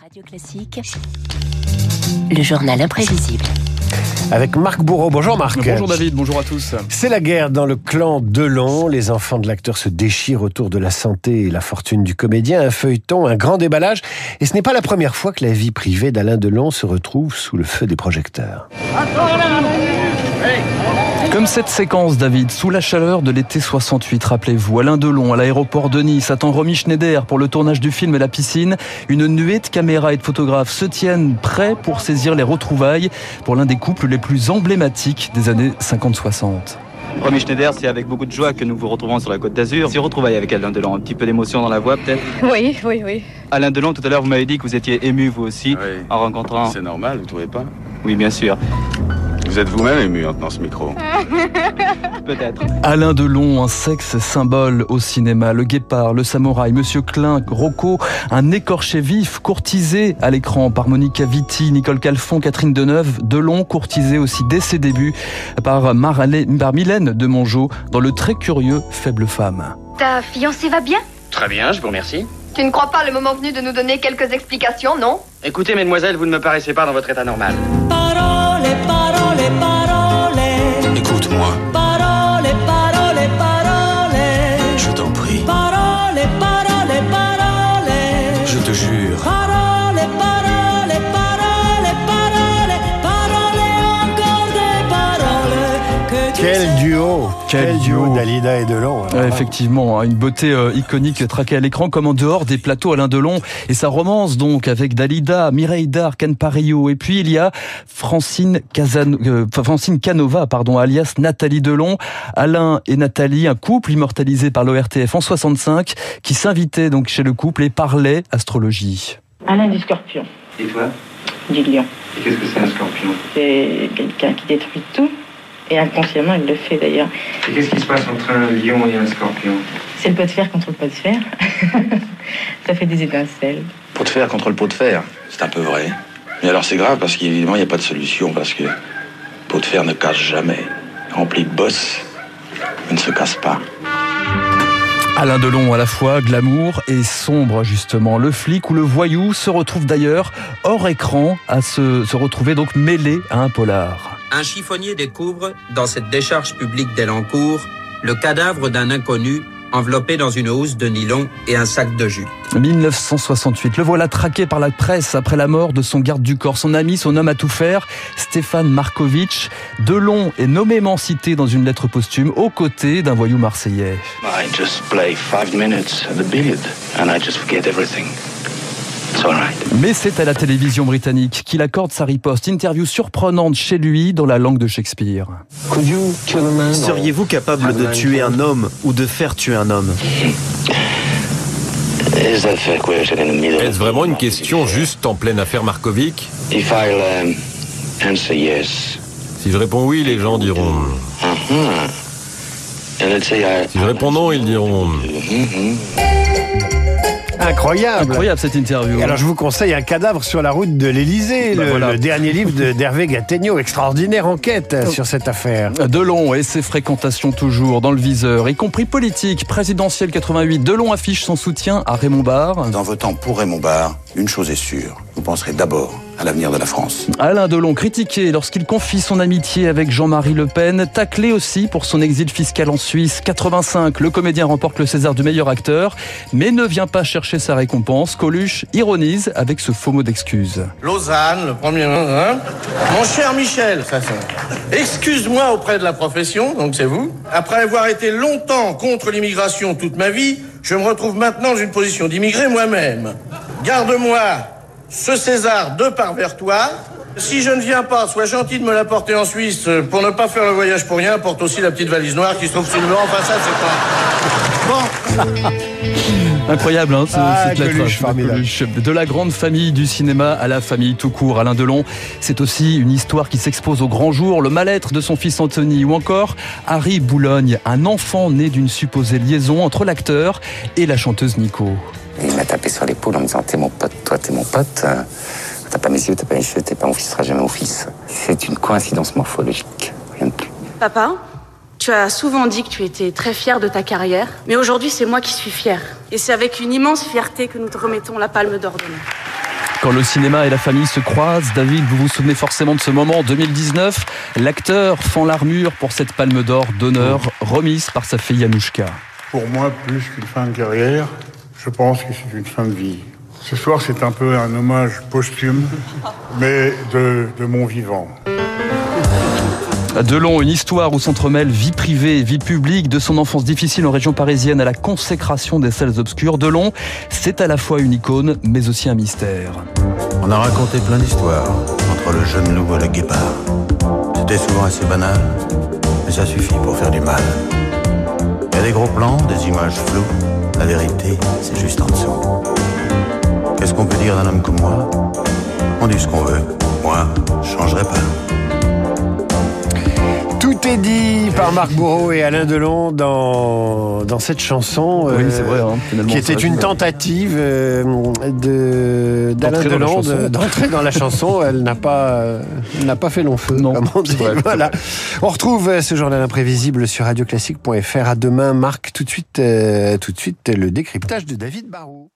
Radio Classique, le journal imprévisible. Avec Marc Bourreau. Bonjour Marc. Bonjour David, bonjour à tous. C'est la guerre dans le clan Delon. Les enfants de l'acteur se déchirent autour de la santé et la fortune du comédien. Un feuilleton, un grand déballage. Et ce n'est pas la première fois que la vie privée d'Alain Delon se retrouve sous le feu des projecteurs. Comme cette séquence, David, sous la chaleur de l'été 68, rappelez-vous, Alain Delon à l'aéroport de Nice attend Romy Schneider pour le tournage du film et la piscine. Une nuée de caméras et de photographes se tiennent prêts pour saisir les retrouvailles pour l'un des couples les plus emblématiques des années 50-60. Romy Schneider, c'est avec beaucoup de joie que nous vous retrouvons sur la côte d'Azur. Si retrouvailles avec Alain Delon, un petit peu d'émotion dans la voix peut-être Oui, oui, oui. Alain Delon, tout à l'heure, vous m'avez dit que vous étiez ému vous aussi Oui. en rencontrant... C'est normal, vous trouvez pas? Oui, bien sûr, Vous êtes vous-même ému en tenant ce micro. peut-être. Alain Delon, un sexe symbole au cinéma, le guépard, le samouraï, Monsieur Klein, Rocco, un écorché vif, courtisé à l'écran par Monica Vitti, Nicole Calfon, Catherine Deneuve, Delon, courtisé aussi dès ses débuts par, Maralé- par Mylène de Mongeau dans le très curieux Faible Femme. Ta fiancée va bien? Très bien, je vous remercie. Tu ne crois pas le moment venu de nous donner quelques explications, non? Écoutez, mesdemoiselles, vous ne me paraissez pas dans votre état normal. Quel duo Quel duo duo. d'Alida et Delon. Ouais, effectivement, hein, une beauté euh, iconique traquée à l'écran comme en dehors des plateaux Alain Delon et sa romance donc avec Dalida, Mireille Darc, Anne Parillo et puis il y a Francine, euh, Francine Canova pardon, alias Nathalie Delon, Alain et Nathalie, un couple immortalisé par l'ORTF en 65 qui s'invitait donc chez le couple et parlait astrologie. Alain du scorpion, Et toi? Du lion. Et qu'est-ce que c'est un scorpion? C'est quelqu'un qui détruit tout. Et inconsciemment, il le fait d'ailleurs. Et qu'est-ce qui se passe entre un lion et un scorpion? C'est le pot de fer contre le pot de fer. Ça fait des étincelles. Pot de fer contre le pot de fer, c'est un peu vrai. Mais alors c'est grave parce qu'évidemment il n'y a pas de solution parce que pot de fer ne casse jamais. Rempli de bosse, il ne se casse pas. Alain Delon à la fois glamour et sombre justement. Le flic ou le voyou se retrouve d'ailleurs hors écran à se, se retrouver donc mêlé à un polar. Un chiffonnier découvre, dans cette décharge publique d'Elancourt, le cadavre d'un inconnu enveloppé dans une housse de nylon et un sac de jus. 1968. Le voilà traqué par la presse après la mort de son garde du corps, son ami, son homme à tout faire, Stéphane Markovitch. Delon est nommément cité dans une lettre posthume aux côtés d'un voyou marseillais. I just play five minutes at the billiard and I just forget everything. Mais c'est à la télévision britannique qu'il accorde sa riposte. Interview surprenante chez lui dans la langue de Shakespeare. Seriez-vous capable de tuer un homme ou de faire tuer un homme? Is that a question in the middle? Est-ce vraiment une question juste en pleine affaire Markovic? If I'll um, answer yes, Si je réponds oui, les gens diront. uh-huh. Si je réponds non, ils diront. Incroyable. Incroyable cette interview. Et alors je vous conseille un cadavre sur la route de l'Elysée, Bah le, voilà. le dernier livre de- d'Hervé Gattegno, extraordinaire enquête euh, sur cette affaire. Delon et ses fréquentations toujours dans le viseur, y compris politique, présidentielle 88. Delon affiche son soutien à Raymond Barre. En votant pour Raymond Barre, une chose est sûre, vous penserez d'abord à l'avenir de la France. Alain Delon critiqué lorsqu'il confie son amitié avec Jean-Marie Le Pen, taclé aussi pour son exil fiscal en Suisse. 85, le comédien remporte le César du meilleur acteur, mais ne vient pas chercher sa récompense. Coluche ironise avec ce faux mot d'excuse. Lausanne, le premier. hein Mon cher Michel, ça. Excuse-moi auprès de la profession, donc c'est vous. Après avoir été longtemps contre l'immigration toute ma vie, je me retrouve maintenant dans une position d'immigré moi-même. Garde-moi ce César de par vers toi. Si je ne viens pas, sois gentil de me l'apporter en Suisse euh, pour ne pas faire le voyage pour rien. Porte aussi la petite valise noire qui se trouve sur le banc. Enfin, ça, c'est pas. Bon. Incroyable, hein, ce, Ah, cette lettre Coluche, de formidable. Coluche. De la grande famille du cinéma à la famille tout court, Alain Delon. C'est aussi une histoire qui s'expose au grand jour, le mal-être de son fils Anthony, ou encore Harry Boulogne, un enfant né d'une supposée liaison entre l'acteur et la chanteuse Nico. Il m'a tapé sur l'épaule en me disant T'es mon pote, toi t'es mon pote. T'as pas mes yeux, t'as pas mes cheveux, t'es pas mon fils, tu seras jamais mon fils. C'est une coïncidence morphologique, rien de plus. Papa, tu as souvent dit que tu étais très fier de ta carrière, mais aujourd'hui c'est moi qui suis fière. Et c'est avec une immense fierté que nous te remettons la palme d'or d'honneur. Quand le cinéma et la famille se croisent, David, vous vous souvenez forcément de ce moment en 2019. L'acteur fend l'armure pour cette palme d'or d'honneur remise par sa fille Anouchka. Pour moi, plus qu'une fin de carrière, je pense que c'est une fin de vie. Ce soir, c'est un peu un hommage posthume, mais de, de mon vivant. Delon, une histoire où s'entremêlent vie privée et vie publique, de son enfance difficile en région parisienne à la consécration des salles obscures. Delon, c'est à la fois une icône, mais aussi un mystère. On a raconté plein d'histoires entre le jeune loup et le guépard. C'était souvent assez banal, mais ça suffit pour faire du mal. Des gros plans, des images floues. La vérité, c'est juste en dessous. Qu'est-ce qu'on peut dire d'un homme comme moi? On dit ce qu'on veut. Moi, je changerai pas. Tout est dit par Marc Bourreau et Alain Delon dans, dans cette chanson. Oui, euh, vrai, hein, qui était une tentative euh, de d'Alain Delon d'entrer dans la chanson. Elle n'a pas, euh, n'a pas fait long feu, comme on dit. vrai, c'est voilà. On retrouve euh, ce journal imprévisible sur radioclassique.fr. À demain, Marc. Tout de suite, tout de suite, le décryptage de David Barrault.